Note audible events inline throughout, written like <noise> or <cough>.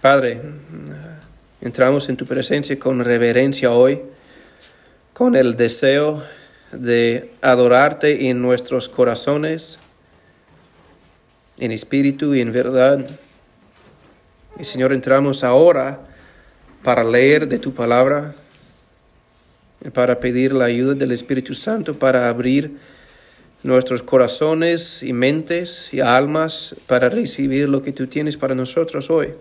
Padre, entramos en tu presencia con reverencia hoy, con el deseo de adorarte en nuestros corazones, en espíritu y en verdad. Y Señor, entramos ahora para leer de tu palabra, para pedir la ayuda del Espíritu Santo, para abrir nuestros corazones y mentes y almas para recibir lo que tú tienes para nosotros hoy.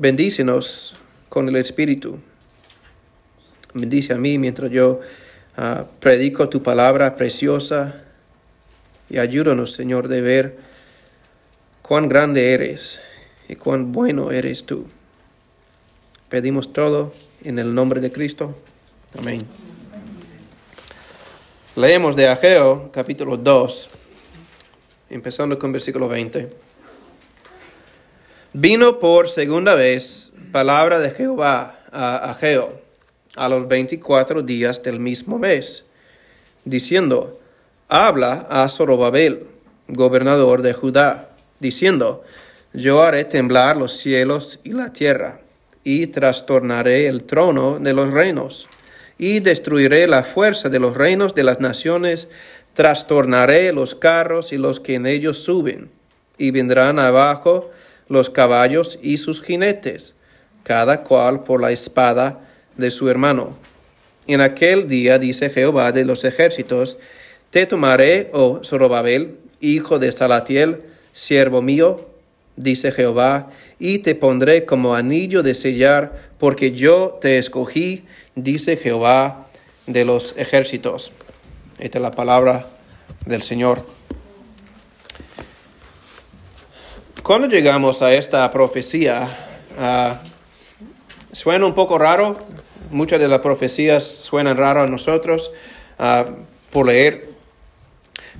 Bendícenos con el Espíritu. Bendice a mí mientras yo ah, predico tu palabra preciosa y ayúdanos, Señor, de ver cuán grande eres y cuán bueno eres tú. Pedimos todo en el nombre de Cristo. Amén. Leemos de Ageo capítulo 2, empezando con versículo 20. Vino por segunda vez palabra de Jehová a Ageo a los 24 días del mismo mes, diciendo, habla a Zorobabel, gobernador de Judá, diciendo, yo haré temblar los cielos y la tierra, y trastornaré el trono de los reinos y destruiré la fuerza de los reinos de las naciones, trastornaré los carros y los que en ellos suben, y vendrán abajo los caballos y sus jinetes, cada cual por la espada de su hermano. En aquel día, dice Jehová de los ejércitos, te tomaré, oh Zorobabel, hijo de Salatiel, siervo mío, dice Jehová, y te pondré como anillo de sellar, porque yo te escogí dice Jehová de los ejércitos. Esta es la palabra del Señor. Cuando llegamos a esta profecía, ah, suena un poco raro, muchas de las profecías suenan raro a nosotros ah, por leer,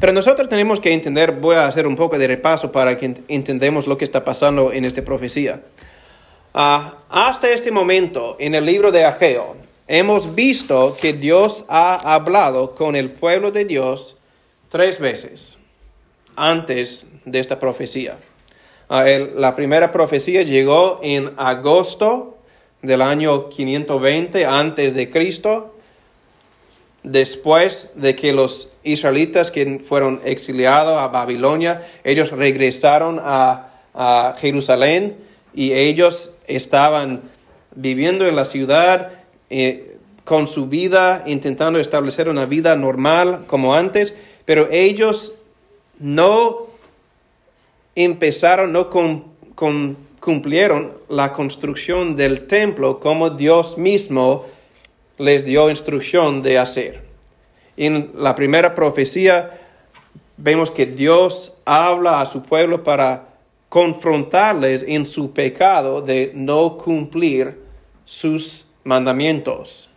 pero nosotros tenemos que entender, voy a hacer un poco de repaso para que entendamos lo que está pasando en esta profecía. Ah, hasta este momento, en el libro de Ageo, hemos visto que Dios ha hablado con el pueblo de Dios tres veces antes de esta profecía. Ah, la primera profecía llegó en agosto del año 520 antes de Cristo, después de que los israelitas que fueron exiliados a Babilonia, ellos regresaron a, Jerusalén y ellos estaban viviendo en la ciudad eh, con su vida, intentando establecer una vida normal como antes, pero ellos no empezaron, no cumplieron la construcción del templo como Dios mismo les dio instrucción de hacer. En la primera profecía vemos que Dios habla a su pueblo para confrontarles en su pecado de no cumplir sus mandamientos.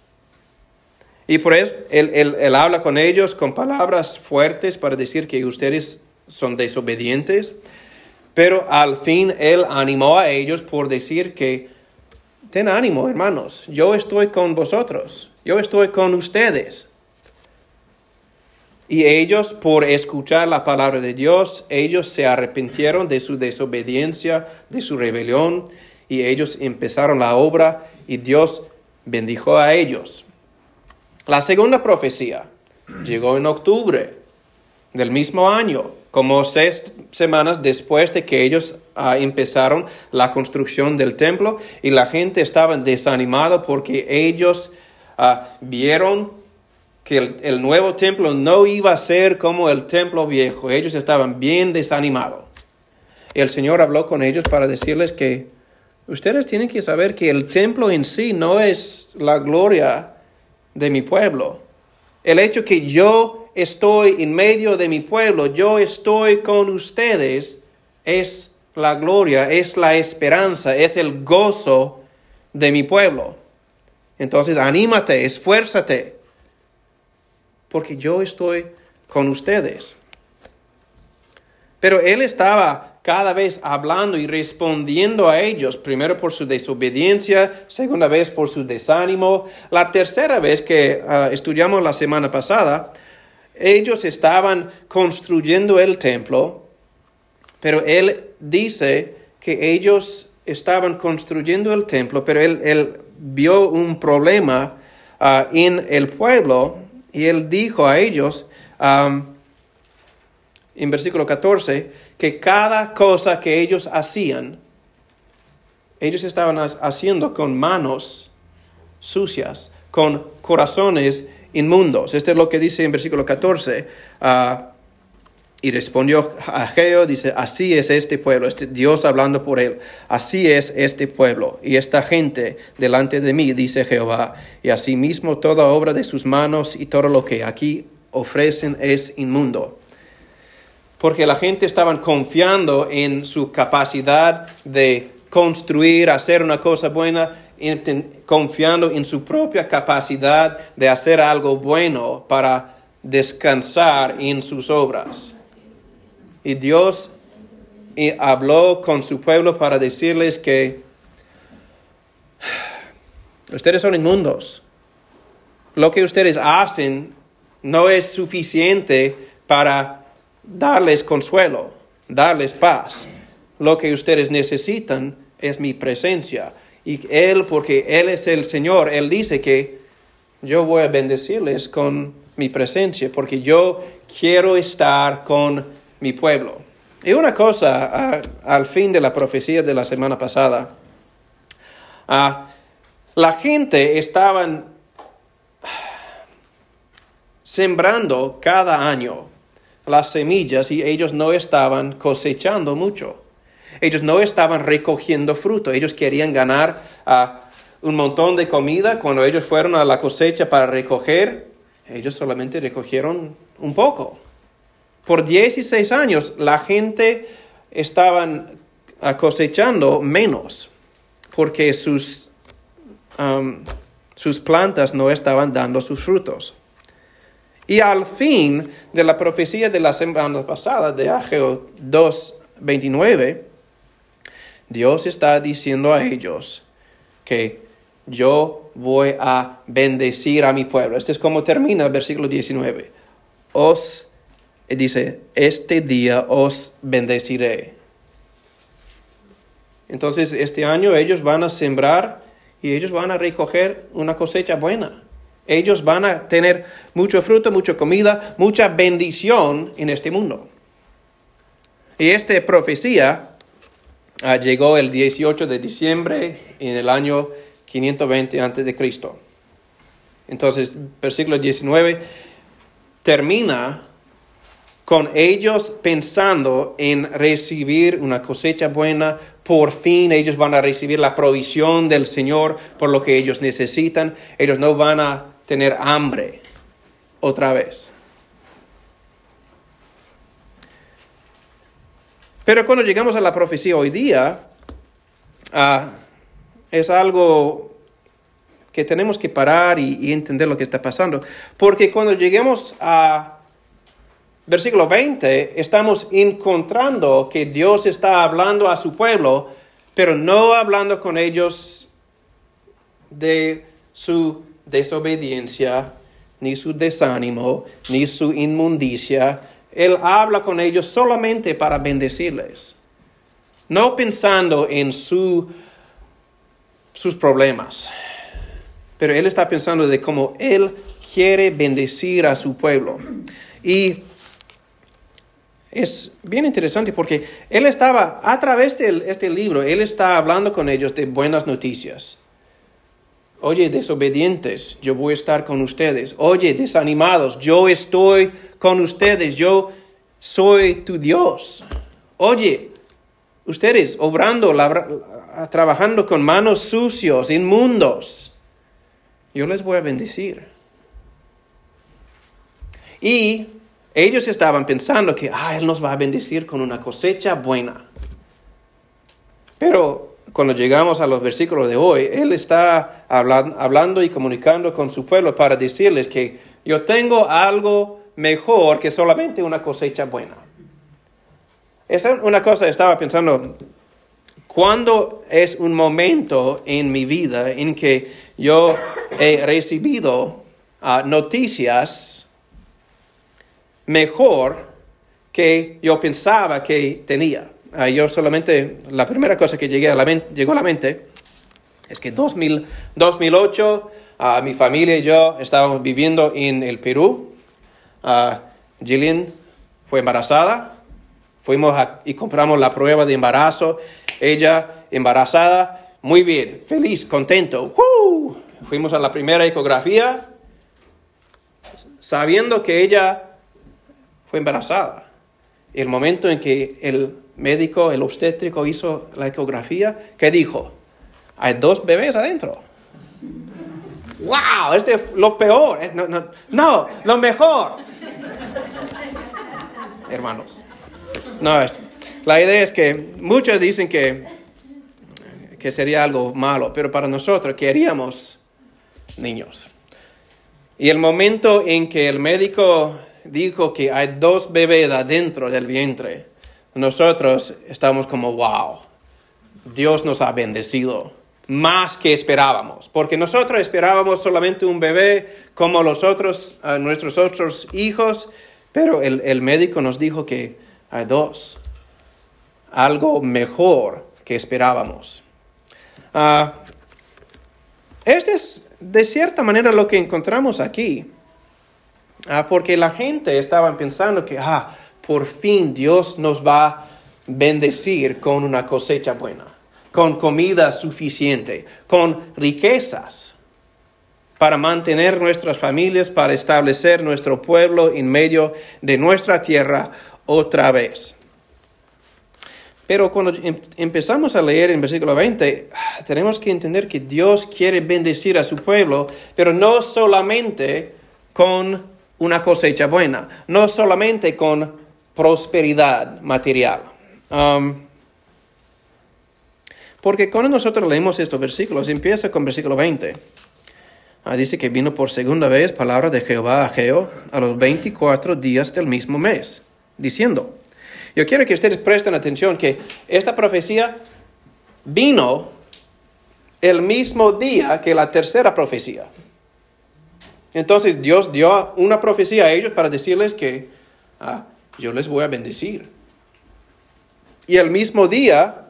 Y por eso él, habla con ellos con palabras fuertes para decir que ustedes son desobedientes, pero al fin él animó a ellos por decir que, ten ánimo hermanos, yo estoy con vosotros, yo estoy con ustedes. Y ellos, por escuchar la palabra de Dios, ellos se arrepintieron de su desobediencia, de su rebelión, y ellos empezaron la obra y Dios bendijo a ellos. La segunda profecía llegó en octubre del mismo año, como seis semanas después de que ellos ah, empezaron la construcción del templo y la gente estaba desanimada porque ellos ah, vieron que el, el, nuevo templo no iba a ser como el templo viejo. Ellos estaban bien desanimados. El Señor habló con ellos para decirles que Ustedes tienen que saber que el templo en sí no es la gloria de mi pueblo. El hecho que yo estoy en medio de mi pueblo, yo estoy con ustedes, es la gloria, es la esperanza, es el gozo de mi pueblo. Entonces, anímate, esfuérzate, porque yo estoy con ustedes. Pero él estaba cada vez hablando y respondiendo a ellos, primero por su desobediencia, segunda vez por su desánimo, la tercera vez que ah, estudiamos la semana pasada, ellos estaban construyendo el templo, pero él dice que ellos estaban construyendo el templo, pero él, él vio un problema ah, en el pueblo y él dijo a ellos, en versículo 14, que cada cosa que ellos hacían, ellos estaban haciendo con manos sucias, con corazones inmundos. Esto es lo que dice en versículo 14. Ah, y respondió Ageo, dice, así es este pueblo, este Dios hablando por él, así es este pueblo y esta gente delante de mí, dice Jehová, y asimismo toda obra de sus manos y todo lo que aquí ofrecen es inmundo. Porque la gente estaba confiando en su capacidad de construir, hacer una cosa buena, confiando en su propia capacidad de hacer algo bueno para descansar en sus obras. Y Dios eh, habló con su pueblo para decirles que <sighs> ustedes son inmundos. Lo que ustedes hacen no es suficiente para darles consuelo, darles paz. Lo que ustedes necesitan es mi presencia. Y Él, porque Él es el Señor, Él dice que yo voy a bendecirles con mi presencia, porque yo quiero estar con mi pueblo. Y una cosa, al fin de la profecía de la semana pasada, la gente estaban sembrando cada año las semillas y ellos no estaban cosechando mucho. Ellos no estaban recogiendo fruto. Ellos querían ganar un montón de comida. Cuando ellos fueron a la cosecha para recoger, ellos solamente recogieron un poco. Por 16 años la gente estaban cosechando menos porque sus, sus plantas no estaban dando sus frutos. Y al fin de la profecía de la semana pasada, de Ageo 2.29, Dios está diciendo a ellos que yo voy a bendecir a mi pueblo. Este es como termina el versículo 19. Os dice, este día os bendeciré. Entonces, este año ellos van a sembrar y ellos van a recoger una cosecha buena. Ellos van a tener mucho fruto, mucha comida, mucha bendición en este mundo. Y esta profecía ah, llegó el 18 de diciembre en el año 520 a.C. Entonces, versículo 19 termina con ellos pensando en recibir una cosecha buena, por fin ellos van a recibir la provisión del Señor por lo que ellos necesitan, ellos no van a tener hambre otra vez. Pero cuando llegamos a la profecía hoy día, ah, es algo que tenemos que parar y entender lo que está pasando. Porque cuando lleguemos a versículo 20, estamos encontrando que Dios está hablando a su pueblo, pero no hablando con ellos de su desobediencia, ni su desánimo, ni su inmundicia. Él habla con ellos solamente para bendecirles, no pensando en su, sus problemas, pero Él está pensando de cómo Él quiere bendecir a su pueblo. Y es bien interesante porque él estaba, a través de este libro, él está hablando con ellos de buenas noticias. Oye, desobedientes, yo voy a estar con ustedes. Oye, desanimados, yo estoy con ustedes, yo soy tu Dios. Oye, ustedes obrando, trabajando con manos sucios, inmundos, yo les voy a bendecir. Y ellos estaban pensando que, ah, Él nos va a bendecir con una cosecha buena. Pero cuando llegamos a los versículos de hoy, Él está hablando y comunicando con su pueblo para decirles que yo tengo algo mejor que solamente una cosecha buena. Esa es una cosa, estaba pensando, ¿cuándo es un momento en mi vida en que yo he recibido ah, noticias mejor que yo pensaba que tenía. Ah, yo solamente, la primera cosa que llegué a la llegó a la mente es que en 2008 ah, mi familia y yo estábamos viviendo en el Perú. Uh, Gillian fue embarazada, fuimos y compramos la prueba de embarazo. Ella embarazada, muy bien, feliz, contento. Fuimos a la primera ecografía sabiendo que ella fue embarazada. El momento en que el médico, el obstétrico hizo la ecografía, ¿qué dijo? Hay dos bebés adentro. ¡Wow! Este es lo peor. No, no, no lo mejor. Hermanos. No, es, la idea es que muchos dicen que, que sería algo malo, pero para nosotros queríamos niños. Y el momento en que el médico dijo que hay dos bebés adentro del vientre, nosotros estamos como, wow, Dios nos ha bendecido más que esperábamos, porque nosotros esperábamos solamente un bebé como los otros, nuestros otros hijos, pero el, médico nos dijo que hay dos, algo mejor que esperábamos. Ah, este es de cierta manera lo que encontramos aquí. Ah, porque la gente estaba pensando que, ah, por fin Dios nos va a bendecir con una cosecha buena, con comida suficiente, con riquezas para mantener nuestras familias, para establecer nuestro pueblo en medio de nuestra tierra otra vez. Pero cuando em, empezamos a leer en versículo 20, tenemos que entender que Dios quiere bendecir a su pueblo, pero no solamente con una cosecha buena, no solamente con prosperidad material. Um, porque cuando nosotros leemos estos versículos, empieza con versículo 20. Ah, dice que vino por segunda vez palabra de Jehová a Geo a los 24 días del mismo mes, diciendo, yo quiero que ustedes presten atención que esta profecía vino el mismo día que la tercera profecía. Entonces Dios dio una profecía a ellos para decirles que ah, yo les voy a bendecir. Y el mismo día,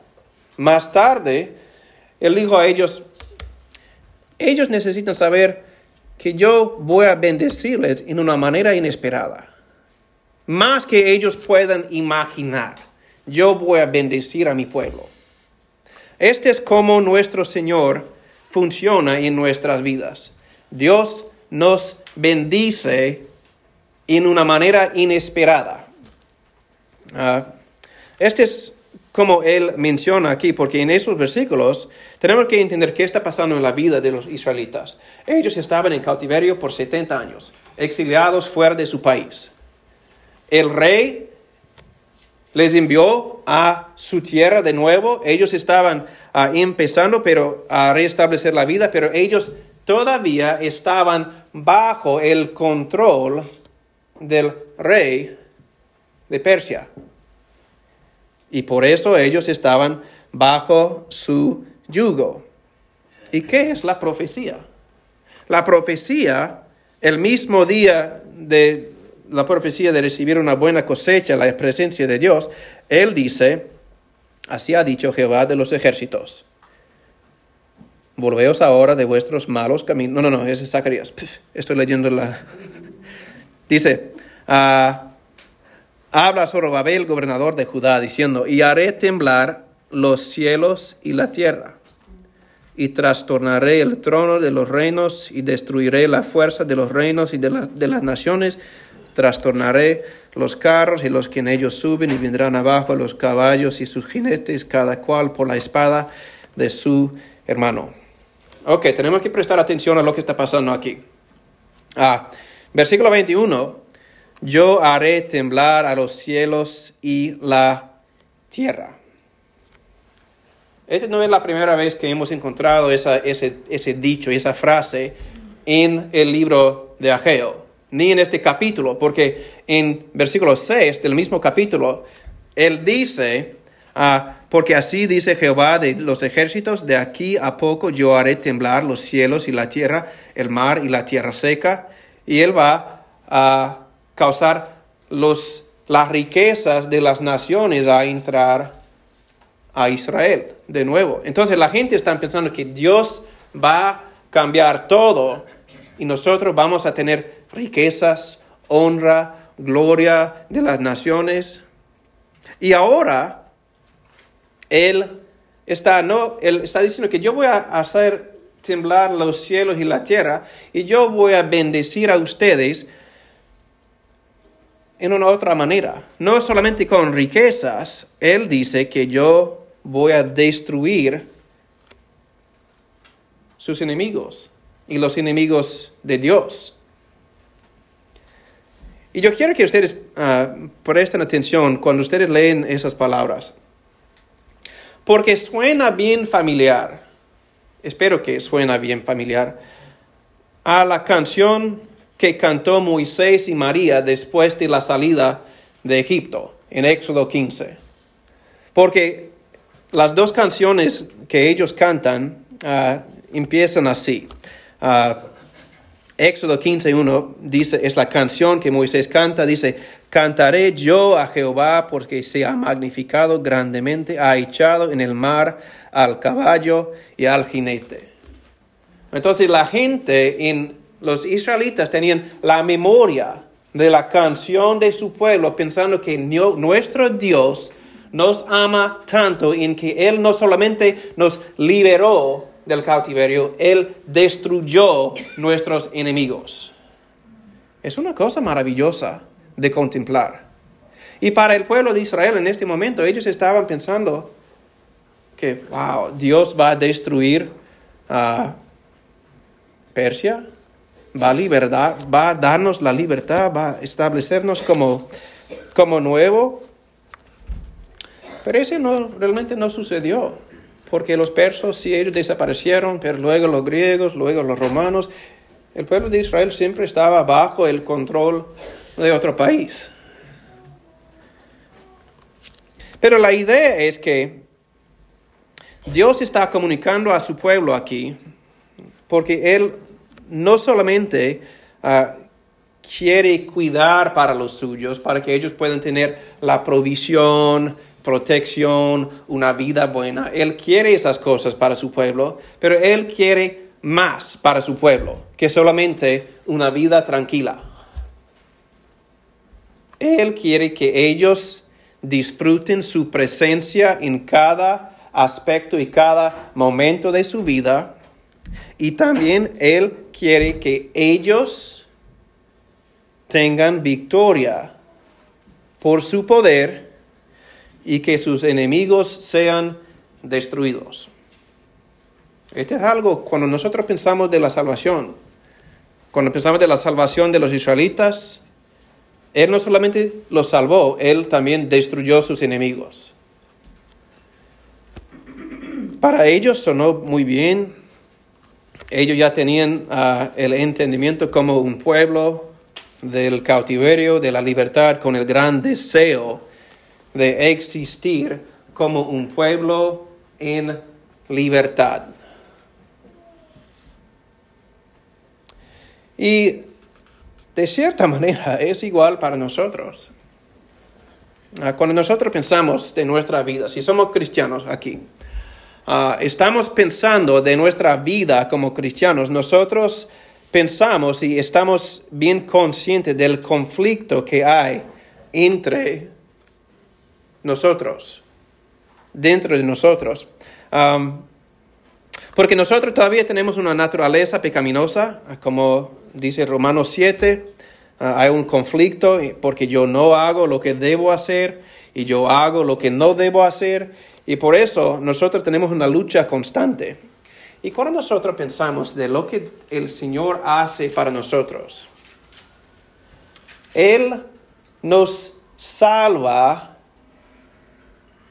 más tarde, Él dijo a ellos, ellos necesitan saber que yo voy a bendecirles en una manera inesperada más que ellos puedan imaginar. Yo voy a bendecir a mi pueblo. Este es como nuestro Señor funciona en nuestras vidas. Dios nos bendice en una manera inesperada. Ah, este es como Él menciona aquí, porque en esos versículos tenemos que entender qué está pasando en la vida de los israelitas. Ellos estaban en cautiverio por 70 años, exiliados fuera de su país el rey les envió a su tierra de nuevo. Ellos estaban ah, empezando pero, a restablecer la vida, pero ellos todavía estaban bajo el control del rey de Persia. Y por eso ellos estaban bajo su yugo. ¿Y qué es la profecía? La profecía, el mismo día de la profecía de recibir una buena cosecha, la presencia de Dios, Él dice, así ha dicho Jehová de los ejércitos. Volveos ahora de vuestros malos caminos. No, no, no, es Zacarías. Estoy leyendo la... <laughs> dice, ah, habla Zorobabel, gobernador de Judá, diciendo, y haré temblar los cielos y la tierra, y trastornaré el trono de los reinos, y destruiré la fuerza de los reinos y de, de las naciones, Trastornaré los carros y los que en ellos suben y vendrán abajo los caballos y sus jinetes, cada cual por la espada de su hermano. Ok, tenemos que prestar atención a lo que está pasando aquí. Ah, versículo 21. Yo haré temblar a los cielos y la tierra. Esta no es la primera vez que hemos encontrado ese, ese dicho, esa frase en el libro de Ageo ni en este capítulo, porque en versículo 6 del mismo capítulo, él dice, ah, porque así dice Jehová de los ejércitos, de aquí a poco yo haré temblar los cielos y la tierra, el mar y la tierra seca, y él va a causar los, las riquezas de las naciones a entrar a Israel de nuevo. Entonces la gente está pensando que Dios va a cambiar todo y nosotros vamos a tener riquezas, honra, gloria de las naciones. Y ahora Él está, no, él está diciendo que yo voy a hacer temblar los cielos y la tierra y yo voy a bendecir a ustedes en una otra manera. No solamente con riquezas, Él dice que yo voy a destruir sus enemigos y los enemigos de Dios. Y yo quiero que ustedes ah, presten atención cuando ustedes leen esas palabras. Porque suena bien familiar, espero que suena bien familiar, a la canción que cantó Moisés y María después de la salida de Egipto, en Éxodo 15. Porque las dos canciones que ellos cantan ah, empiezan así. Uh, Éxodo 15.1 dice, es la canción que Moisés canta, dice, cantaré yo a Jehová porque se ha magnificado grandemente, ha echado en el mar al caballo y al jinete. Entonces la gente en los israelitas tenían la memoria de la canción de su pueblo, pensando que nuestro Dios nos ama tanto en que Él no solamente nos liberó del cautiverio, Él destruyó nuestros enemigos. Es una cosa maravillosa de contemplar. Y para el pueblo de Israel en este momento, ellos estaban pensando que, wow, Dios va a destruir a Persia, va a, va a darnos la libertad, va a establecernos como, como nuevo. Pero eso no, realmente no sucedió porque los persos sí ellos desaparecieron, pero luego los griegos, luego los romanos, el pueblo de Israel siempre estaba bajo el control de otro país. Pero la idea es que Dios está comunicando a su pueblo aquí, porque Él no solamente ah, quiere cuidar para los suyos, para que ellos puedan tener la provisión, protección, una vida buena. Él quiere esas cosas para su pueblo, pero Él quiere más para su pueblo que solamente una vida tranquila. Él quiere que ellos disfruten su presencia en cada aspecto y cada momento de su vida. Y también Él quiere que ellos tengan victoria por su poder y que sus enemigos sean destruidos. Este es algo cuando nosotros pensamos de la salvación, cuando pensamos de la salvación de los israelitas, Él no solamente los salvó, Él también destruyó sus enemigos. Para ellos sonó muy bien, ellos ya tenían ah, el entendimiento como un pueblo del cautiverio, de la libertad, con el gran deseo de existir como un pueblo en libertad. Y de cierta manera es igual para nosotros. Ah, cuando nosotros pensamos de nuestra vida, si somos cristianos aquí, ah, estamos pensando de nuestra vida como cristianos, nosotros pensamos y estamos bien conscientes del conflicto que hay entre nosotros, dentro de nosotros. porque nosotros todavía tenemos una naturaleza pecaminosa, como dice Romanos 7, ah, hay un conflicto porque yo no hago lo que debo hacer y yo hago lo que no debo hacer y por eso nosotros tenemos una lucha constante. Y cuando nosotros pensamos de lo que el Señor hace para nosotros, Él nos salva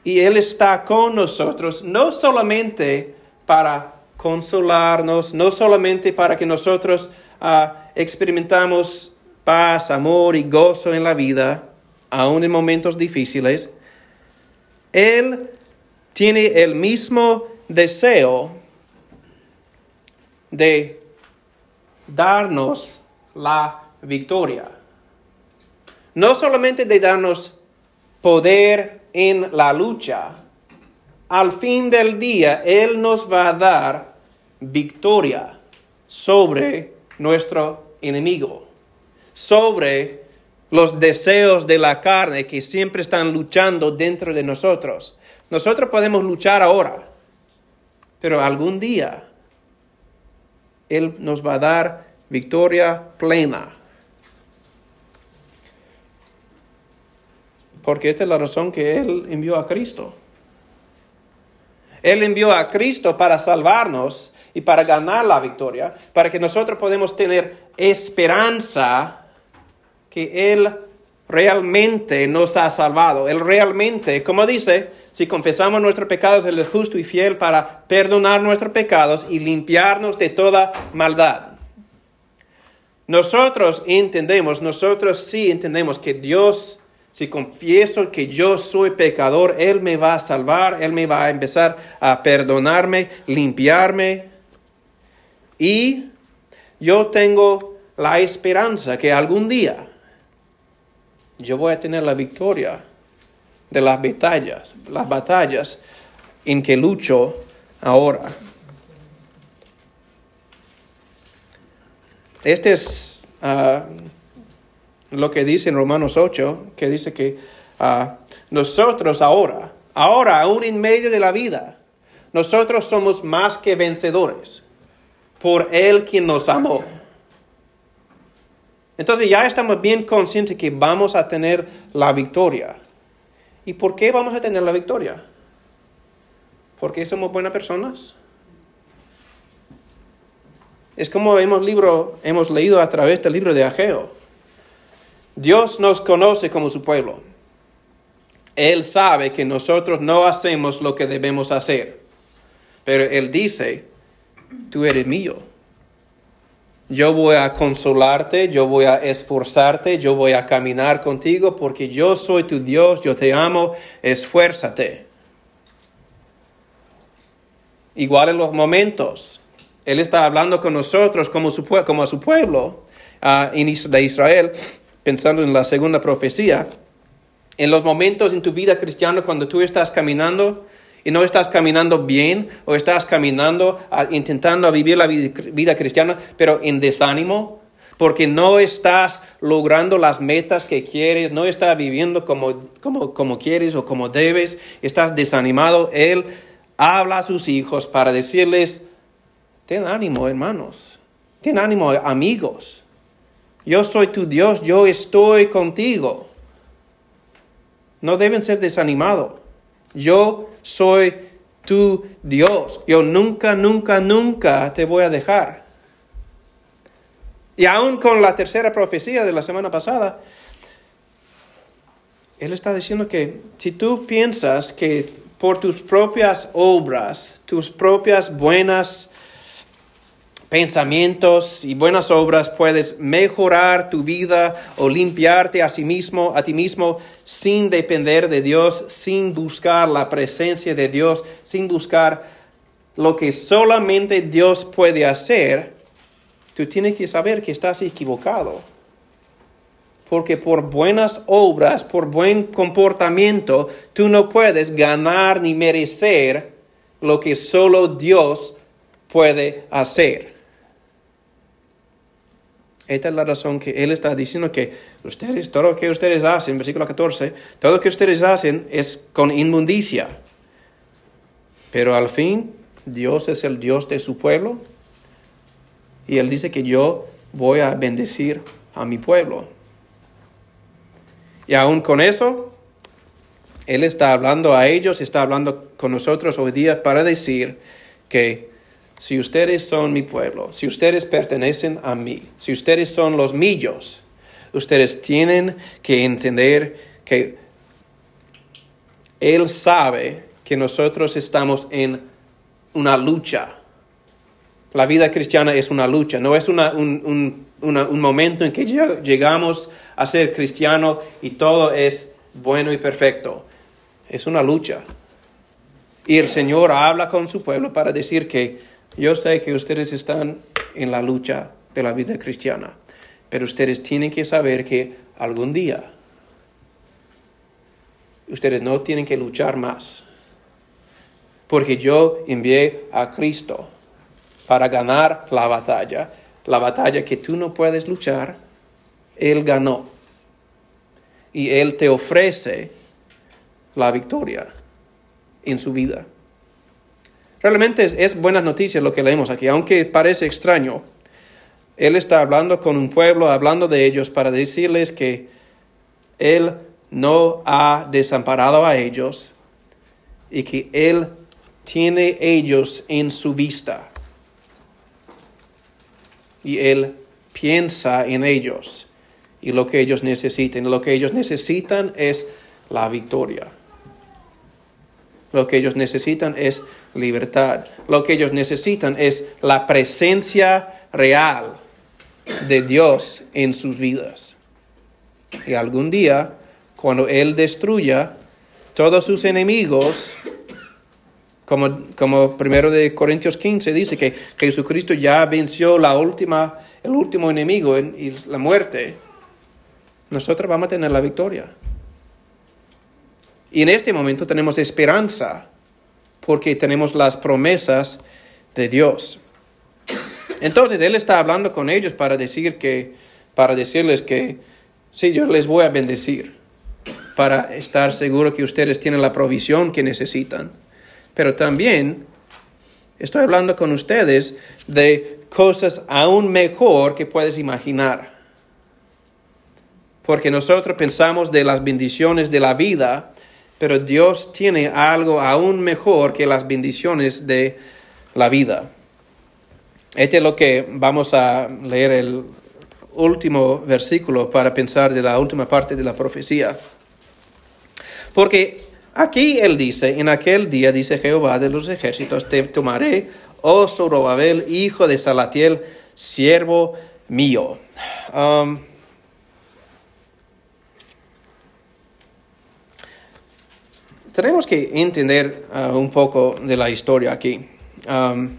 y Él está con nosotros, no solamente para consolarnos, no solamente para que nosotros ah, experimentamos paz, amor y gozo en la vida, aun en momentos difíciles. Él tiene el mismo deseo de darnos la victoria. No solamente de darnos poder en la lucha, al fin del día Él nos va a dar victoria sobre nuestro enemigo, sobre los deseos de la carne que siempre están luchando dentro de nosotros. Nosotros podemos luchar ahora, pero algún día Él nos va a dar victoria plena. Porque esta es la razón que Él envió a Cristo. Él envió a Cristo para salvarnos y para ganar la victoria, para que nosotros podamos tener esperanza que Él realmente nos ha salvado. Él realmente, como dice, si confesamos nuestros pecados, Él es justo y fiel para perdonar nuestros pecados y limpiarnos de toda maldad. Nosotros entendemos, nosotros sí entendemos que Dios si confieso que yo soy pecador, Él me va a salvar, Él me va a empezar a perdonarme, limpiarme. Y yo tengo la esperanza que algún día yo voy a tener la victoria de las batallas, las batallas en que lucho ahora. Este es ah, lo que dice en Romanos 8, que dice que ah, nosotros ahora, ahora aún en medio de la vida, nosotros somos más que vencedores por Él quien nos amó. Entonces ya estamos bien conscientes que vamos a tener la victoria. ¿Y por qué vamos a tener la victoria? ¿Porque somos buenas personas? Es como hemos, libro, hemos leído a través del libro de Ageo. Dios nos conoce como su pueblo. Él sabe que nosotros no hacemos lo que debemos hacer. Pero Él dice, tú eres mío. Yo voy a consolarte, yo voy a esforzarte, yo voy a caminar contigo porque yo soy tu Dios, yo te amo, esfuérzate. Igual en los momentos, Él está hablando con nosotros como, a su pueblo uh, de Israel pensando en la segunda profecía, en los momentos en tu vida cristiana cuando tú estás caminando y no estás caminando bien o estás caminando intentando vivir la vida, cristiana, pero en desánimo, porque no estás logrando las metas que quieres, no estás viviendo como, como, como quieres o como debes, estás desanimado, Él habla a sus hijos para decirles, ten ánimo hermanos, ten ánimo amigos. Yo soy tu Dios, yo estoy contigo. No deben ser desanimados. Yo soy tu Dios. Yo nunca, nunca, nunca te voy a dejar. Y aún con la tercera profecía de la semana pasada, Él está diciendo que si tú piensas que por tus propias obras, tus propias buenas pensamientos y buenas obras puedes mejorar tu vida o limpiarte a sí mismo, a ti mismo, sin depender de Dios, sin buscar la presencia de Dios, sin buscar lo que solamente Dios puede hacer, tú tienes que saber que estás equivocado. Porque por buenas obras, por buen comportamiento, tú no puedes ganar ni merecer lo que solo Dios puede hacer. Esta es la razón que Él está diciendo que ustedes, todo lo que ustedes hacen, versículo 14, todo lo que ustedes hacen es con inmundicia. Pero al fin, Dios es el Dios de su pueblo. Y Él dice que yo voy a bendecir a mi pueblo. Y aún con eso, Él está hablando a ellos, está hablando con nosotros hoy día para decir que si ustedes son mi pueblo, si ustedes pertenecen a mí, si ustedes son los míos, ustedes tienen que entender que Él sabe que nosotros estamos en una lucha. La vida cristiana es una lucha, no es un, un momento en que llegamos a ser cristiano y todo es bueno y perfecto. Es una lucha. Y el Señor habla con su pueblo para decir que yo sé que ustedes están en la lucha de la vida cristiana, pero ustedes tienen que saber que algún día ustedes no tienen que luchar más. porque yo envié a Cristo para ganar la batalla, la batalla que tú no puedes luchar, Él ganó. Y Él te ofrece la victoria en su vida. Realmente es, es buenas noticias lo que leemos aquí, aunque parece extraño. Él está hablando con un pueblo, hablando de ellos para decirles que Él no ha desamparado a ellos y que Él tiene ellos en su vista. Y Él piensa en ellos y lo que ellos necesitan. Lo que ellos necesitan es la victoria. Lo que ellos necesitan es libertad. Lo que ellos necesitan es la presencia real de Dios en sus vidas. Y algún día, cuando Él destruya todos sus enemigos, como, como primero de Corintios 15 dice que Jesucristo ya venció la última, el último enemigo y la muerte, nosotros vamos a tener la victoria. Y en este momento tenemos esperanza porque tenemos las promesas de Dios. Entonces Él está hablando con ellos para decir que, para decirles que sí, yo les voy a bendecir, para estar seguro que ustedes tienen la provisión que necesitan. Pero también estoy hablando con ustedes de cosas aún mejor que puedes imaginar. Porque nosotros pensamos de las bendiciones de la vida, pero Dios tiene algo aún mejor que las bendiciones de la vida. Este es lo que vamos a leer el último versículo para pensar de la última parte de la profecía. Porque aquí él dice, en aquel día dice Jehová de los ejércitos, te tomaré, oh Zorobabel, hijo de Salatiel, siervo mío. Um, tenemos que entender uh, un poco de la historia aquí. Um,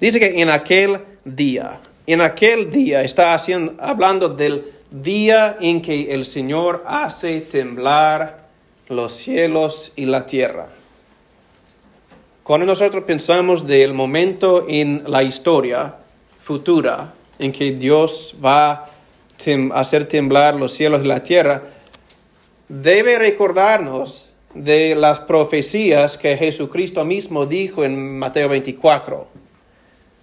Dice que en aquel día, en aquel día está haciendo, hablando del día en que el Señor hace temblar los cielos y la tierra. Cuando nosotros pensamos del momento en la historia futura en que Dios va a hacer temblar los cielos y la tierra, debe recordarnos de las profecías que Jesucristo mismo dijo en Mateo 24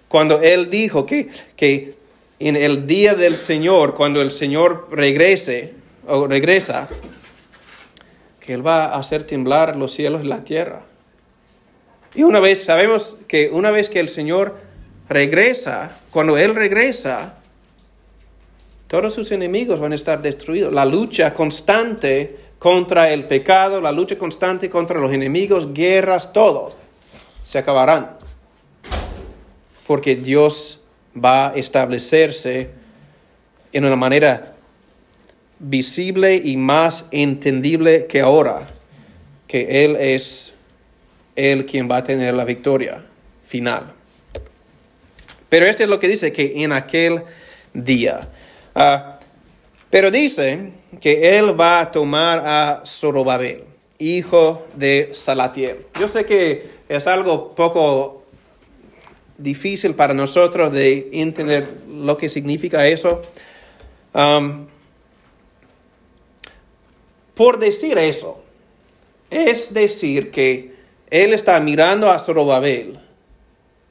cuando Él dijo que, que en el día del Señor, cuando el Señor regrese o regresa, que Él va a hacer temblar los cielos y la tierra. Y una vez, sabemos que una vez que el Señor regresa, cuando Él regresa, todos sus enemigos van a estar destruidos. La lucha constante contra el pecado, la lucha constante contra los enemigos, guerras, todo, se acabarán porque Dios va a establecerse en una manera visible y más entendible que ahora, que Él es Él quien va a tener la victoria final. Pero esto es lo que dice que en aquel día. Ah, pero dice que Él va a tomar a Zorobabel, hijo de Salatiel. Yo sé que es algo poco difícil para nosotros de entender lo que significa eso. Por decir eso, es decir que él está mirando a Zorobabel,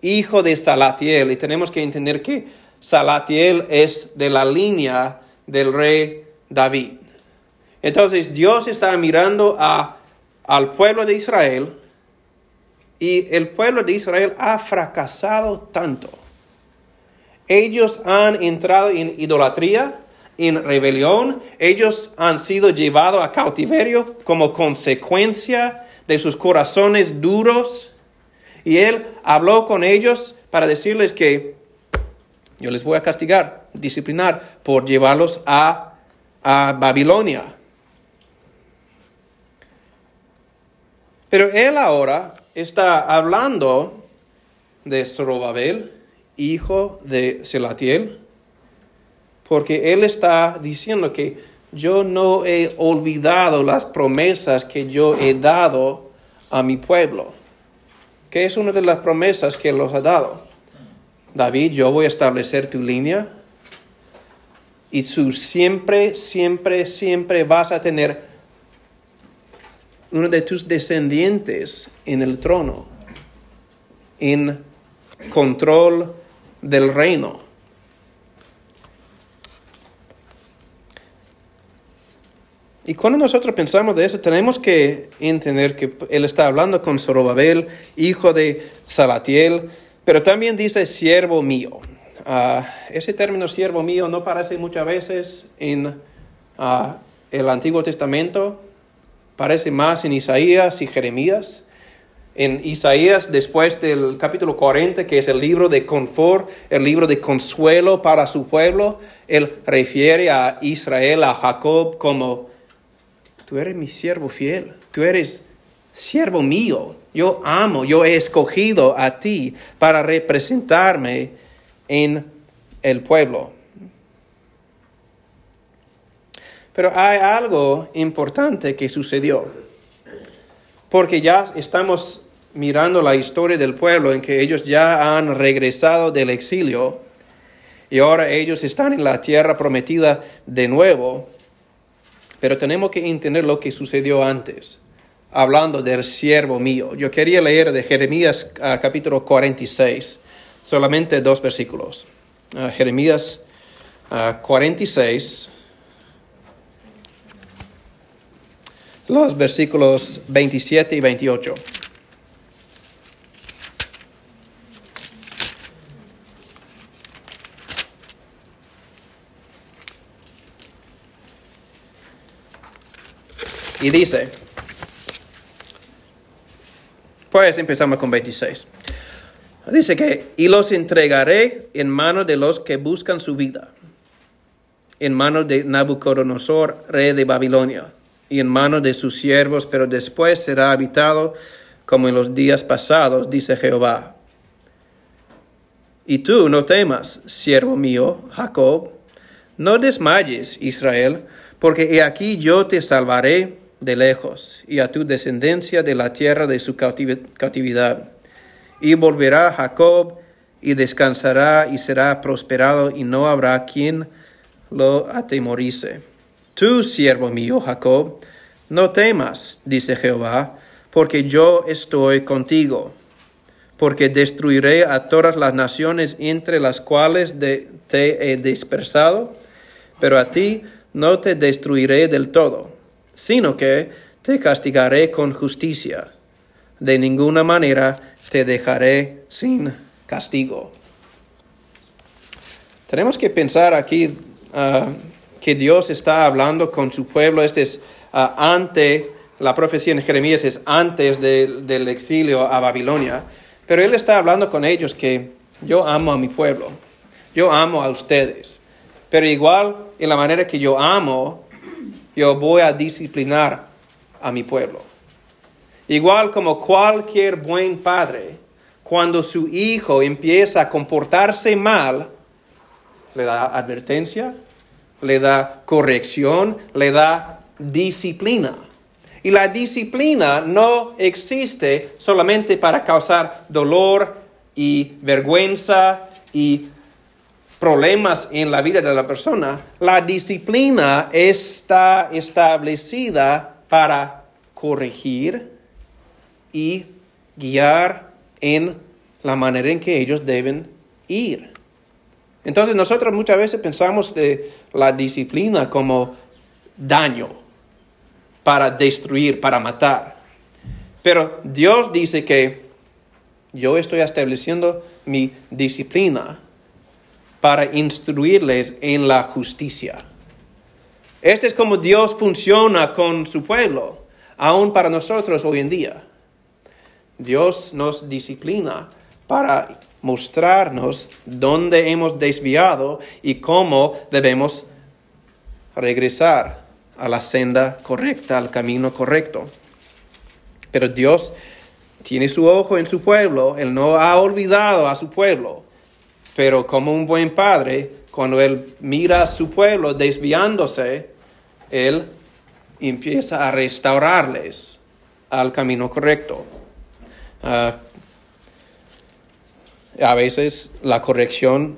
hijo de Salatiel, y tenemos que entender que Salatiel es de la línea del rey David. Entonces Dios está mirando a, al pueblo de Israel, y el pueblo de Israel ha fracasado tanto. Ellos han entrado en idolatría, en rebelión. Ellos han sido llevados a cautiverio como consecuencia de sus corazones duros. Y él habló con ellos para decirles que yo les voy a castigar, disciplinar por llevarlos a, a Babilonia. Pero él ahora está hablando de Zorobabel, hijo de Selatiel, porque él está diciendo que yo no he olvidado las promesas que yo he dado a mi pueblo, que es una de las promesas que Él nos ha dado. David, yo voy a establecer tu línea y tú siempre, siempre, siempre vas a tener uno de tus descendientes en el trono, en control del reino. Y cuando nosotros pensamos de eso, tenemos que entender que él está hablando con Zorobabel, hijo de Salatiel, pero también dice siervo mío. Ah, ese término siervo mío no aparece muchas veces en ah, el Antiguo Testamento, parece más en Isaías y Jeremías. En Isaías, después del capítulo 40, que es el libro de confort, el libro de consuelo para su pueblo, él refiere a Israel, a Jacob, como tú eres mi siervo fiel, tú eres siervo mío, yo amo, yo he escogido a ti para representarme en el pueblo. Pero hay algo importante que sucedió, porque ya estamos mirando la historia del pueblo en que ellos ya han regresado del exilio y ahora ellos están en la tierra prometida de nuevo. Pero tenemos que entender lo que sucedió antes, hablando del siervo mío. Yo quería leer de Jeremías ah, capítulo 46, solamente dos versículos. Ah, Jeremías 46, ah, los versículos 27 y 28. Y dice, pues empezamos con 26. Dice que, y los entregaré en manos de los que buscan su vida, en manos de Nabucodonosor, rey de Babilonia, y en manos de sus siervos, pero después será habitado como en los días pasados, dice Jehová. Y tú no temas, siervo mío, Jacob, no desmayes, Israel, porque he aquí yo te salvaré de lejos, y a tu descendencia de la tierra de su cautividad. Y volverá Jacob, y descansará, y será prosperado, y no habrá quien lo atemorice. Tú, siervo mío, Jacob, no temas, dice Jehová, porque yo estoy contigo, porque destruiré a todas las naciones entre las cuales te he dispersado, pero a ti no te destruiré del todo sino que te castigaré con justicia. De ninguna manera te dejaré sin castigo. Tenemos que pensar aquí ah, que Dios está hablando con su pueblo. Este es uh, ante, la profecía en Jeremías es antes del exilio a Babilonia. Pero Él está hablando con ellos que yo amo a mi pueblo. Yo amo a ustedes. Pero igual en la manera que yo amo, yo voy a disciplinar a mi pueblo. Igual como cualquier buen padre, cuando su hijo empieza a comportarse mal, le da advertencia, le da corrección, le da disciplina. Y la disciplina no existe solamente para causar dolor y vergüenza y problemas en la vida de la persona, la disciplina está establecida para corregir y guiar en la manera en que ellos deben ir. Entonces nosotros muchas veces pensamos de la disciplina como daño, para destruir, para matar. Pero Dios dice que yo estoy estableciendo mi disciplina para instruirles en la justicia. Este es como Dios funciona con su pueblo, aún para nosotros hoy en día. Dios nos disciplina para mostrarnos dónde hemos desviado y cómo debemos regresar a la senda correcta, al camino correcto. Pero Dios tiene su ojo en su pueblo, Él no ha olvidado a su pueblo. Pero como un buen padre, cuando él mira a su pueblo desviándose, él empieza a restaurarles. al camino correcto. Ah, a veces la corrección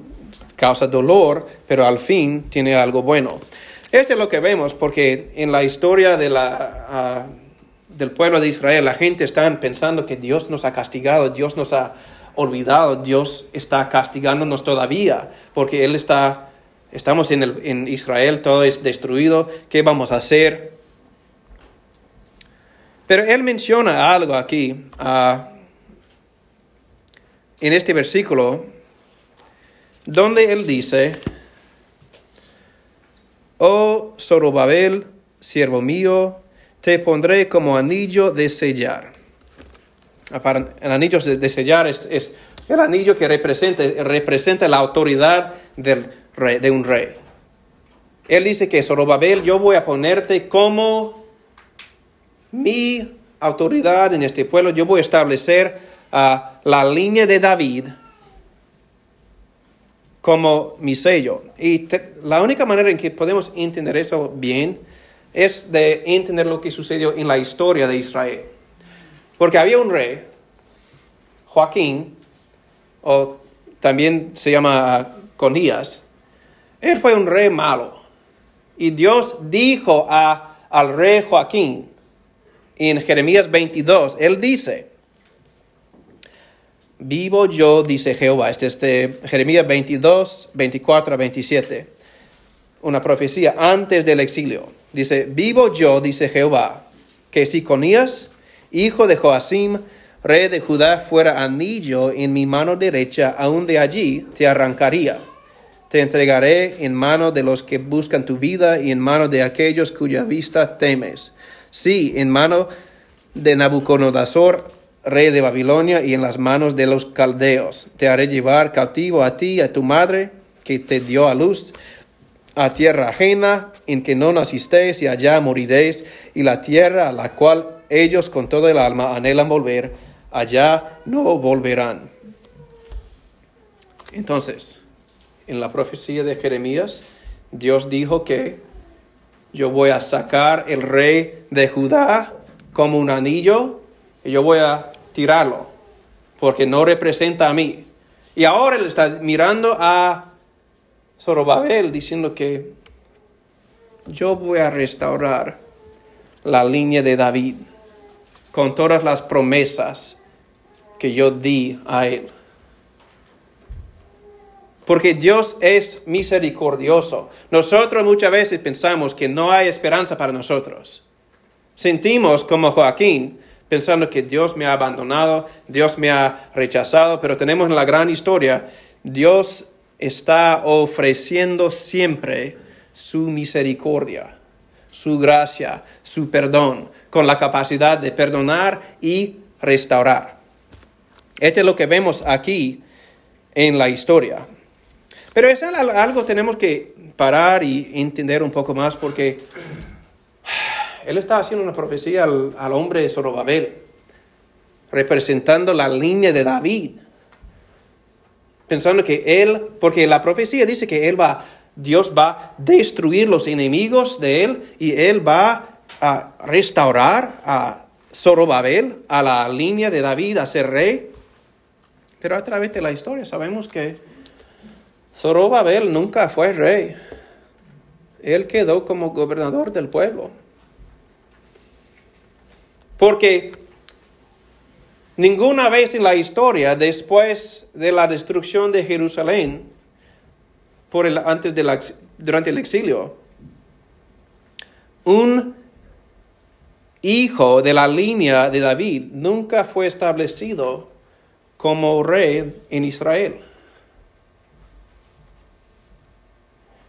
causa dolor, pero al fin tiene algo bueno. Esto es lo que vemos, porque en la historia de la, ah, del pueblo de Israel, la gente está pensando que Dios nos ha castigado, Dios nos ha olvidado, Dios está castigándonos todavía, porque Él está, estamos en, el, en Israel, todo es destruido, ¿qué vamos a hacer? Pero Él menciona algo aquí, ah, en este versículo, donde Él dice, Oh Zorobabel, siervo mío, te pondré como anillo de sellar. El anillo de sellar es, el anillo que representa, representa la autoridad del rey, de un rey. Él dice que Zorobabel, yo voy a ponerte como mi autoridad en este pueblo, yo voy a establecer uh, la línea de David como mi sello. Y la única manera en que podemos entender eso bien es de entender lo que sucedió en la historia de Israel. Porque había un rey, Joaquín, o también se llama Conías. Él fue un rey malo. Y Dios dijo a, al rey Joaquín en Jeremías 22, él dice, Vivo yo, dice Jehová. Este es de Jeremías 22, 24 a 27. Una profecía antes del exilio. Dice, vivo yo, dice Jehová, que si Conías, hijo de Joacim, rey de Judá, fuera anillo en mi mano derecha, aún de allí te arrancaría. Te entregaré en mano de los que buscan tu vida y en mano de aquellos cuya vista temes. Sí, en mano de Nabucodonosor, rey de Babilonia, y en las manos de los caldeos. Te haré llevar cautivo a ti y a tu madre, que te dio a luz, a tierra ajena, en que no nacisteis, y allá moriréis, y la tierra a la cual ellos con todo el alma anhelan volver, allá no volverán. Entonces, en la profecía de Jeremías, Dios dijo que yo voy a sacar el rey de Judá como un anillo y yo voy a tirarlo, porque no representa a mí. Y ahora él está mirando a Zorobabel diciendo que yo voy a restaurar la línea de David con todas las promesas que yo di a él. Porque Dios es misericordioso. Nosotros muchas veces pensamos que no hay esperanza para nosotros. Sentimos como Joaquín, pensando que Dios me ha abandonado, Dios me ha rechazado, pero tenemos la gran historia, Dios está ofreciendo siempre su misericordia, su gracia, su perdón, con la capacidad de perdonar y restaurar. Esto es lo que vemos aquí en la historia. Pero es algo que tenemos que parar y entender un poco más porque él estaba haciendo una profecía al, hombre de Zorobabel, representando la línea de David. Pensando que él, porque la profecía dice que él va, Dios va a destruir los enemigos de él y él va a restaurar a Zorobabel, a la línea de David, a ser rey. Pero a través de la historia sabemos que Zorobabel nunca fue rey. Él quedó como gobernador del pueblo. Porque ninguna vez en la historia, después de la destrucción de Jerusalén, por el, antes de durante el exilio, un hijo de la línea de David nunca fue establecido como rey en Israel.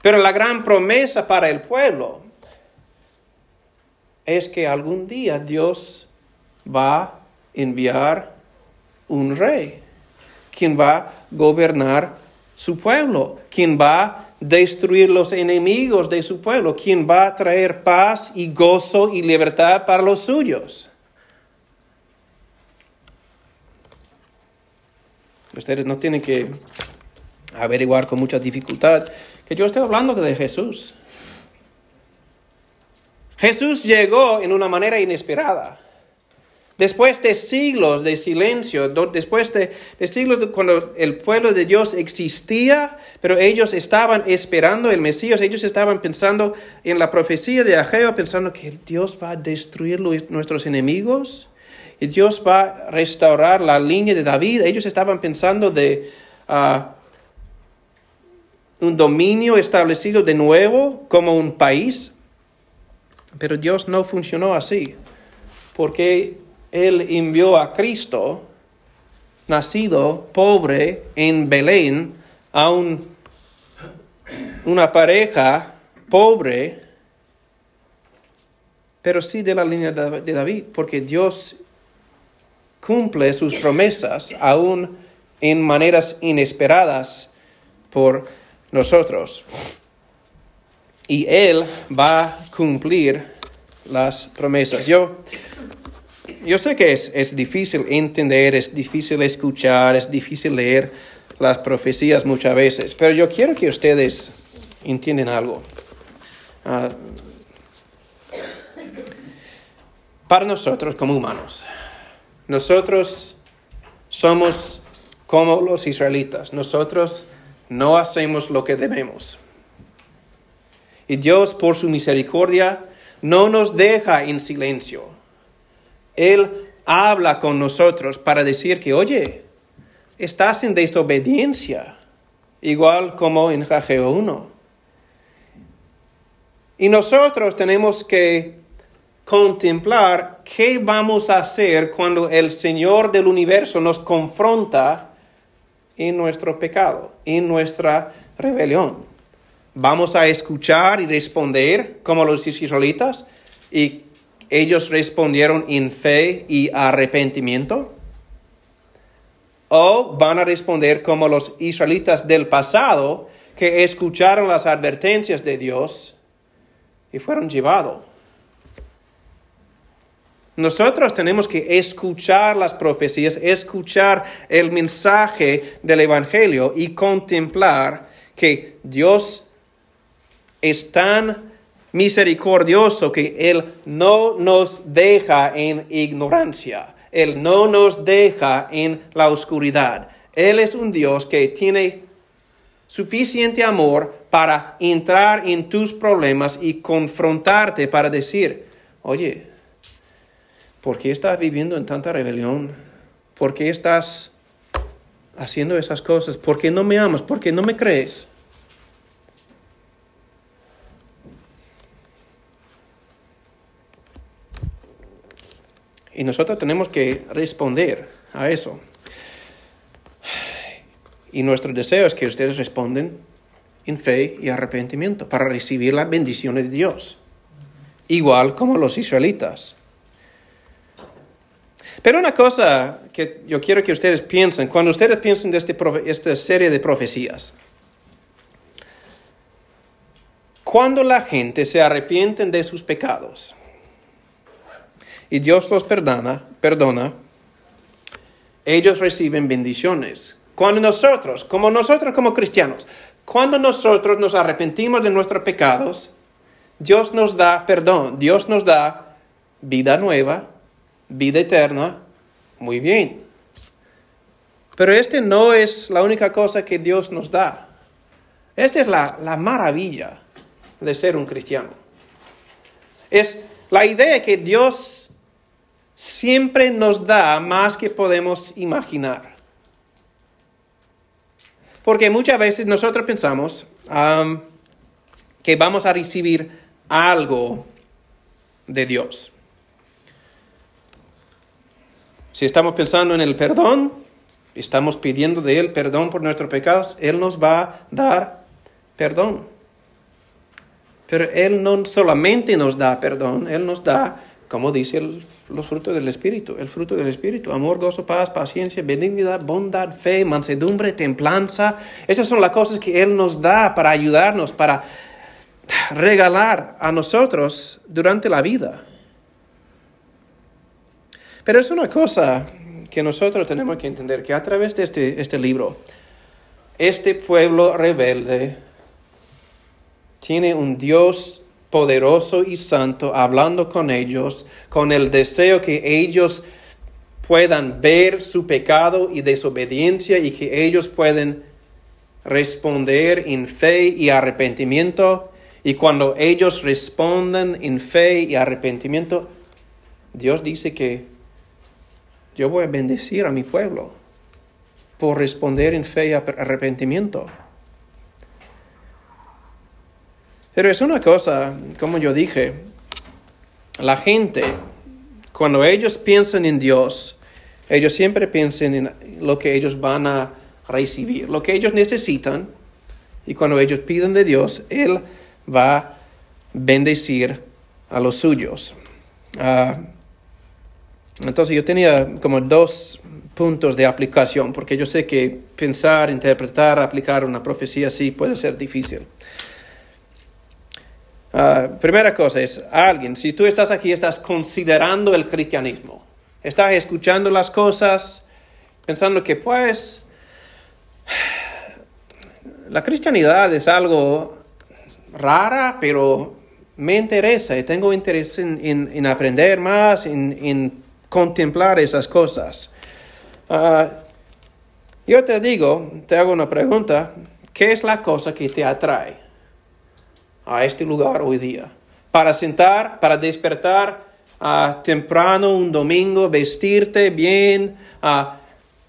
Pero la gran promesa para el pueblo es que algún día Dios va a enviar un rey, quien va a gobernar su pueblo, quien va a destruir los enemigos de su pueblo, quien va a traer paz y gozo y libertad para los suyos. Ustedes no tienen que averiguar con mucha dificultad que yo estoy hablando de Jesús. Jesús llegó en una manera inesperada. Después de siglos de silencio, después de, siglos cuando el pueblo de Dios existía, pero ellos estaban esperando el Mesías, ellos estaban pensando en la profecía de Ageo, pensando que Dios va a destruir nuestros enemigos y Dios va a restaurar la línea de David. Ellos estaban pensando de ah, un dominio establecido de nuevo como un país, pero Dios no funcionó así, porque él envió a Cristo, nacido pobre en Belén, a una pareja pobre, pero sí de la línea de David, porque Dios cumple sus promesas aún en maneras inesperadas por nosotros. Y Él va a cumplir las promesas. Yo yo sé que es, difícil entender, es difícil escuchar, es difícil leer las profecías muchas veces, pero yo quiero que ustedes entiendan algo. Ah, para nosotros como humanos, nosotros somos como los israelitas, nosotros no hacemos lo que debemos. Y Dios, por su misericordia, no nos deja en silencio. Él habla con nosotros para decir que, oye, estás en desobediencia, igual como en Jageo 1. Y nosotros tenemos que contemplar qué vamos a hacer cuando el Señor del universo nos confronta en nuestro pecado, en nuestra rebelión. Vamos a escuchar y responder como los israelitas y ellos respondieron en fe y arrepentimiento? ¿O van a responder como los israelitas del pasado que escucharon las advertencias de Dios y fueron llevados? Nosotros tenemos que escuchar las profecías, escuchar el mensaje del Evangelio y contemplar que Dios es tan misericordioso que Él no nos deja en ignorancia, Él no nos deja en la oscuridad. Él es un Dios que tiene suficiente amor para entrar en tus problemas y confrontarte para decir, oye, ¿por qué estás viviendo en tanta rebelión? ¿Por qué estás haciendo esas cosas? ¿Por qué no me amas? ¿Por qué no me crees? Y nosotros tenemos que responder a eso. Y nuestro deseo es que ustedes responden en fe y arrepentimiento para recibir las bendiciones de Dios, igual como los israelitas. Pero una cosa que yo quiero que ustedes piensen, cuando ustedes piensen de este esta serie de profecías, cuando la gente se arrepiente de sus pecados, y Dios los perdona, perdona, ellos reciben bendiciones. Cuando nosotros, como nosotros como cristianos, cuando nosotros nos arrepentimos de nuestros pecados, Dios nos da perdón, Dios nos da vida nueva, vida eterna, muy bien. Pero este no es la única cosa que Dios nos da. Esta es la, la maravilla de ser un cristiano. Es la idea que Dios siempre nos da más que podemos imaginar. Porque muchas veces nosotros pensamos que vamos a recibir algo de Dios. Si estamos pensando en el perdón, estamos pidiendo de Él perdón por nuestros pecados, Él nos va a dar perdón. Pero Él no solamente nos da perdón, Él nos da como dice los frutos del Espíritu, el fruto del Espíritu, amor, gozo, paz, paciencia, benignidad, bondad, fe, mansedumbre, templanza. Esas son las cosas que Él nos da para ayudarnos, para regalar a nosotros durante la vida. Pero es una cosa que nosotros tenemos que entender, que a través de este, este libro, este pueblo rebelde tiene un Dios poderoso y santo, hablando con ellos, con el deseo que ellos puedan ver su pecado y desobediencia y que ellos pueden responder en fe y arrepentimiento. Y cuando ellos respondan en fe y arrepentimiento, Dios dice que yo voy a bendecir a mi pueblo por responder en fe y arrepentimiento. Pero es una cosa, como yo dije, la gente, cuando ellos piensan en Dios, ellos siempre piensan en lo que ellos van a recibir, lo que ellos necesitan. Y cuando ellos piden de Dios, Él va a bendecir a los suyos. Ah, entonces yo tenía como dos puntos de aplicación, porque yo sé que pensar, interpretar, aplicar una profecía así puede ser difícil. Ah, primera cosa es, alguien, si tú estás aquí, estás considerando el cristianismo, estás escuchando las cosas, pensando que pues la cristianidad es algo rara, pero me interesa y tengo interés en, aprender más, en, contemplar esas cosas. Ah, yo te digo, te hago una pregunta, ¿qué es la cosa que te atrae a este lugar hoy día? Para sentar, para despertar uh, temprano un domingo, vestirte bien, a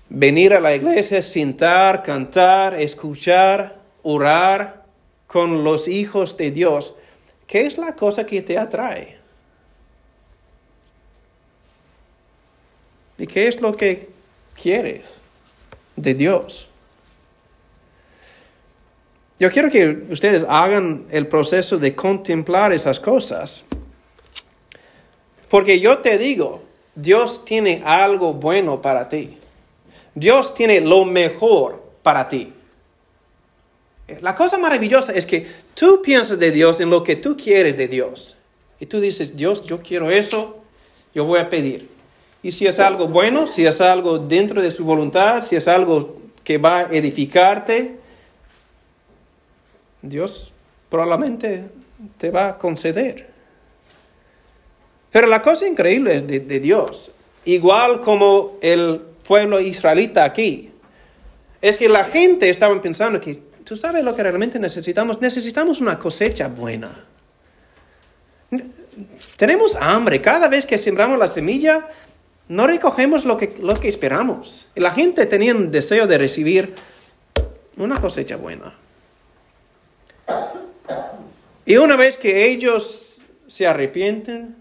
venir a la iglesia, sentar, cantar, escuchar, orar con los hijos de Dios. ¿Qué es la cosa que te atrae? ¿Y qué es lo que quieres de Dios? Yo quiero que ustedes hagan el proceso de contemplar esas cosas. Porque yo te digo, Dios tiene algo bueno para ti. Dios tiene lo mejor para ti. La cosa maravillosa es que tú piensas de Dios en lo que tú quieres de Dios. Y tú dices, Dios, yo quiero eso, yo voy a pedir. Y si es algo bueno, si es algo dentro de su voluntad, si es algo que va a edificarte, Dios probablemente te va a conceder. Pero la cosa increíble de, de Dios, igual como el pueblo israelita aquí, es que la gente estaba pensando que, tú sabes lo que realmente necesitamos, necesitamos una cosecha buena. Tenemos hambre, cada vez que sembramos la semilla, no recogemos lo que, lo que esperamos. La gente tenía un deseo de recibir una cosecha buena. Y una vez que ellos se arrepienten,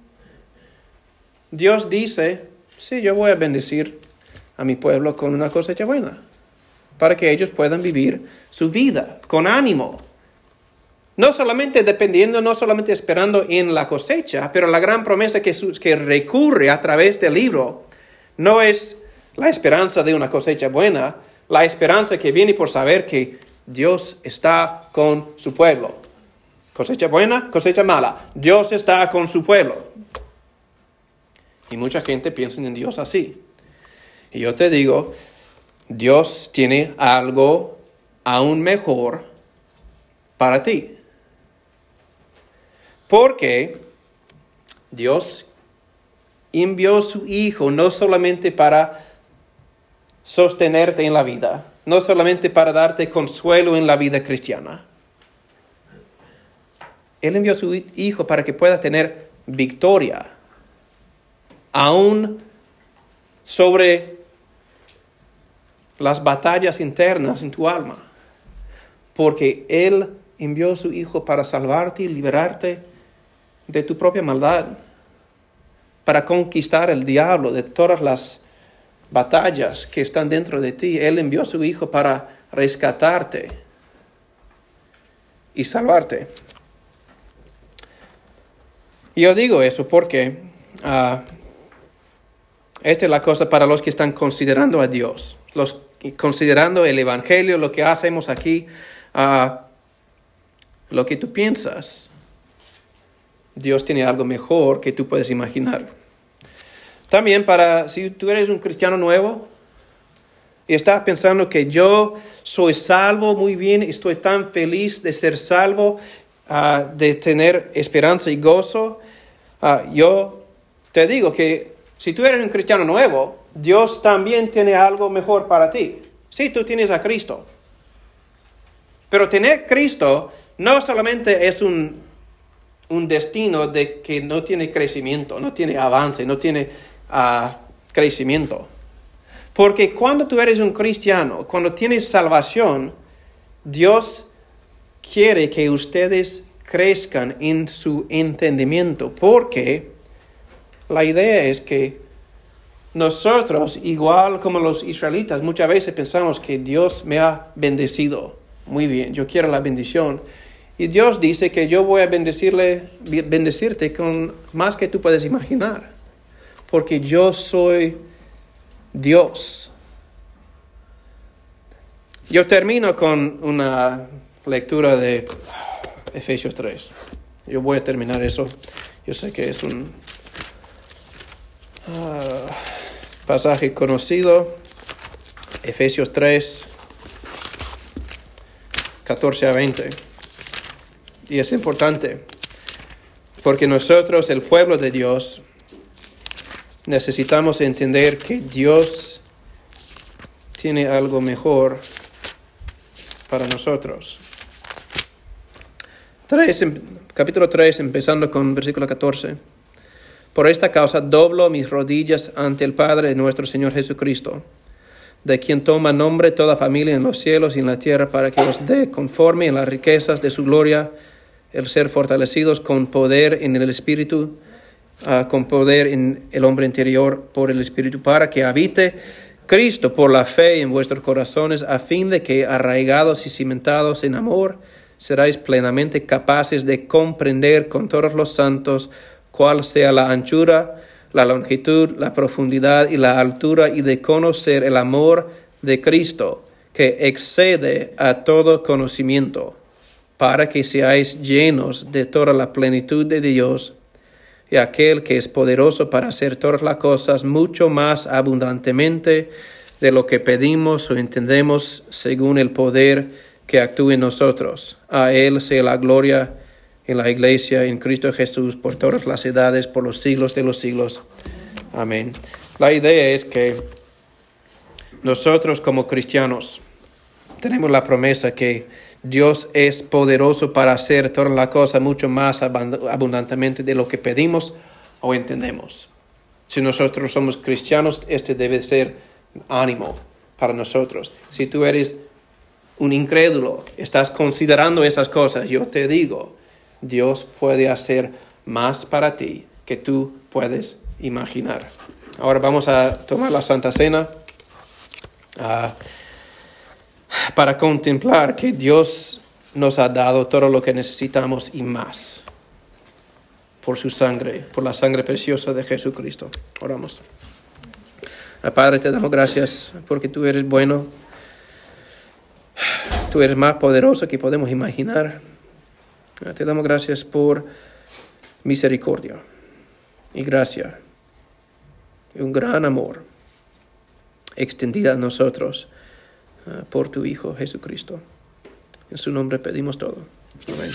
Dios dice, sí, yo voy a bendecir a mi pueblo con una cosecha buena, para que ellos puedan vivir su vida con ánimo. No solamente dependiendo, no solamente esperando en la cosecha, pero la gran promesa que, que recurre a través del libro no es la esperanza de una cosecha buena, la esperanza que viene por saber que Dios está con su pueblo. Cosecha buena, cosecha mala. Dios está con su pueblo. Y mucha gente piensa en Dios así. Y yo te digo, Dios tiene algo aún mejor para ti. Porque Dios envió su Hijo no solamente para sostenerte en la vida, no solamente para darte consuelo en la vida cristiana. Él envió a su Hijo para que puedas tener victoria, aún sobre las batallas internas en tu alma, porque Él envió a su Hijo para salvarte y liberarte de tu propia maldad, para conquistar el diablo de todas las batallas que están dentro de ti. Él envió a su Hijo para rescatarte y salvarte. Yo digo eso porque uh, esta es la cosa para los que están considerando a Dios, los considerando el Evangelio, lo que hacemos aquí, a lo que tú piensas. Dios tiene algo mejor que tú puedes imaginar. También para, si tú eres un cristiano nuevo y estás pensando que yo soy salvo muy bien, estoy tan feliz de ser salvo, de tener esperanza y gozo, ah, yo te digo que si tú eres un cristiano nuevo, Dios también tiene algo mejor para ti. Sí, tú tienes a Cristo. Pero tener Cristo no solamente es un, un destino de que no tiene crecimiento, no tiene avance, no tiene ah, crecimiento. Porque cuando tú eres un cristiano, cuando tienes salvación, Dios quiere que ustedes crezcan en su entendimiento, porque la idea es que nosotros, igual como los israelitas, muchas veces pensamos que Dios me ha bendecido. Muy bien, yo quiero la bendición. Y Dios dice que yo voy a bendecirle, bendecirte con más que tú puedes imaginar. Porque yo soy Dios. Yo termino con una lectura de Efesios 3. Yo voy a terminar eso. Yo sé que es un ah, pasaje conocido. Efesios 3, 14 a 20. Y es importante porque nosotros, el pueblo de Dios, necesitamos entender que Dios tiene algo mejor para nosotros. Capítulo 3, empezando con versículo 14. Por esta causa doblo mis rodillas ante el Padre de nuestro Señor Jesucristo, de quien toma nombre toda familia en los cielos y en la tierra, para que os dé conforme en las riquezas de su gloria el ser fortalecidos con poder en el Espíritu con poder en el hombre interior por el Espíritu, para que habite Cristo por la fe en vuestros corazones, a fin de que, arraigados y cimentados en amor, seráis plenamente capaces de comprender con todos los santos cuál sea la anchura, la longitud, la profundidad y la altura, y de conocer el amor de Cristo, que excede a todo conocimiento, para que seáis llenos de toda la plenitud de Dios y aquel que es poderoso para hacer todas las cosas mucho más abundantemente de lo que pedimos o entendemos según el poder que actúa en nosotros. A Él sea la gloria en la iglesia, en Cristo Jesús, por todas las edades, por los siglos de los siglos. Amén. La idea es que nosotros como cristianos tenemos la promesa que Dios es poderoso para hacer toda la cosa mucho más abundantemente de lo que pedimos o entendemos. Si nosotros somos cristianos, este debe ser ánimo para nosotros. Si tú eres un incrédulo, estás considerando esas cosas, yo te digo, Dios puede hacer más para ti que tú puedes imaginar. Ahora vamos a tomar la Santa Cena. Ah, para contemplar que Dios nos ha dado todo lo que necesitamos y más por su sangre, por la sangre preciosa de Jesucristo. Oramos. Padre, te damos gracias porque tú eres bueno. Tú eres más poderoso que podemos imaginar. Ah, te damos gracias por misericordia y gracia y un gran amor extendida a nosotros por tu Hijo Jesucristo. En su nombre pedimos todo. Amén.